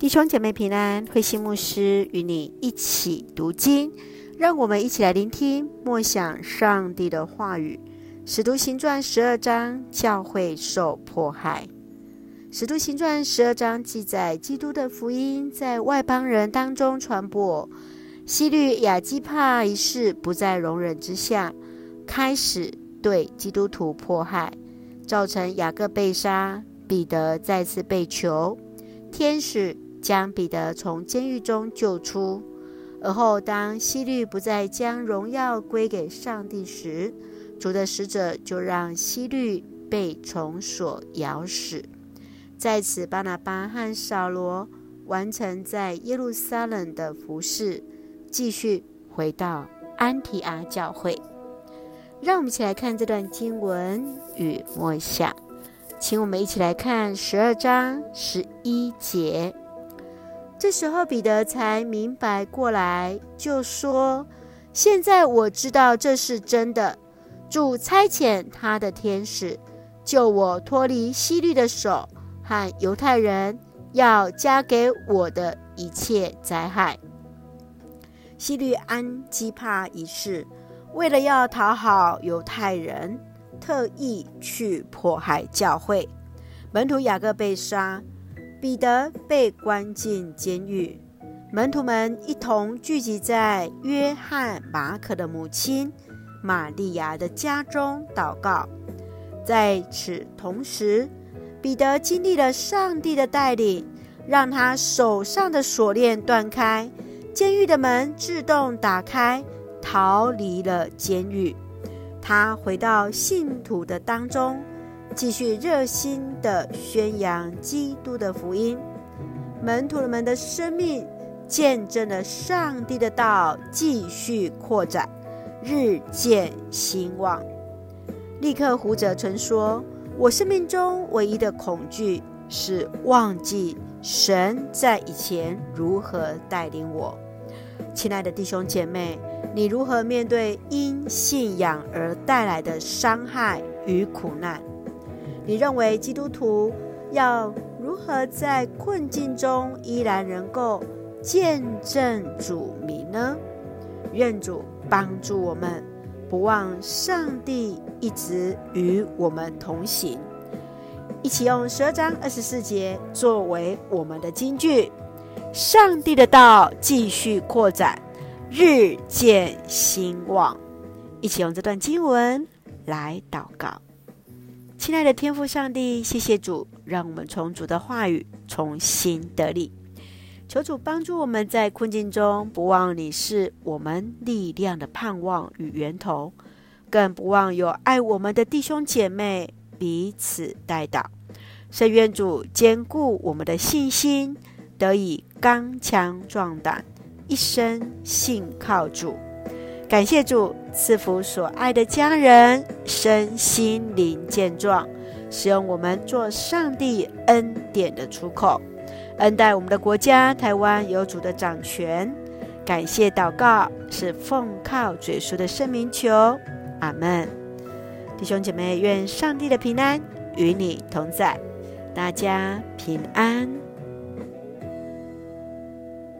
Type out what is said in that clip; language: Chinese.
弟兄姐妹平安，慧心牧师与你一起读经，让我们一起来聆听默想上帝的话语。使徒行传十二章，教会受迫害。使徒行传十二章记载，基督的福音在外邦人当中传播，希律亚基帕一世不再容忍之下，开始对基督徒迫害，造成雅各被杀，彼得再次被囚，天使。将彼得从监狱中救出，而后当希律不再将荣耀归给上帝时，主的使者就让希律被虫所咬死。在此，巴拿巴和扫罗完成在耶路撒冷的服事，继续回到安提阿教会。让我们一起来看这段经文与默想，请我们一起来看十二章十一节。这时候，彼得才明白过来，就说：“现在我知道这是真的。主差遣他的天使救我脱离希律的手和犹太人要加给我的一切灾害。希律安基帕一世为了要讨好犹太人，特意去迫害教会，门徒雅各被杀。”彼得被关进监狱，门徒们一同聚集在约翰、马可的母亲玛利亚的家中祷告。在此同时，彼得经历了上帝的带领，让他手上的锁链断开，监狱的门自动打开，逃离了监狱。他回到信徒的当中。继续热心地宣扬基督的福音，门徒们的生命见证了上帝的道继续扩展，日渐兴旺。利克胡哲曾说：“我生命中唯一的恐惧是忘记神在以前如何带领我。”亲爱的弟兄姐妹，你如何面对因信仰而带来的伤害与苦难？你认为基督徒要如何在困境中依然能够见证主名呢？愿主帮助我们，不忘上帝一直与我们同行。一起用十二章二十四节作为我们的金句：上帝的道继续扩展，日渐兴旺。一起用这段经文来祷告。亲爱的天父上帝，谢谢主，让我们从主的话语重新得力。求主帮助我们在困境中，不忘你是我们力量的盼望与源头，更不忘有爱我们的弟兄姐妹彼此代祷。圣愿主坚固我们的信心，得以刚强壮胆，一生信靠主。感谢主赐福所爱的家人身心灵健壮，使用我们做上帝恩典的出口，恩待我们的国家台湾有主的掌权。感谢祷告是奉靠主耶的圣名求，阿门。弟兄姐妹，愿上帝的平安与你同在，大家平安。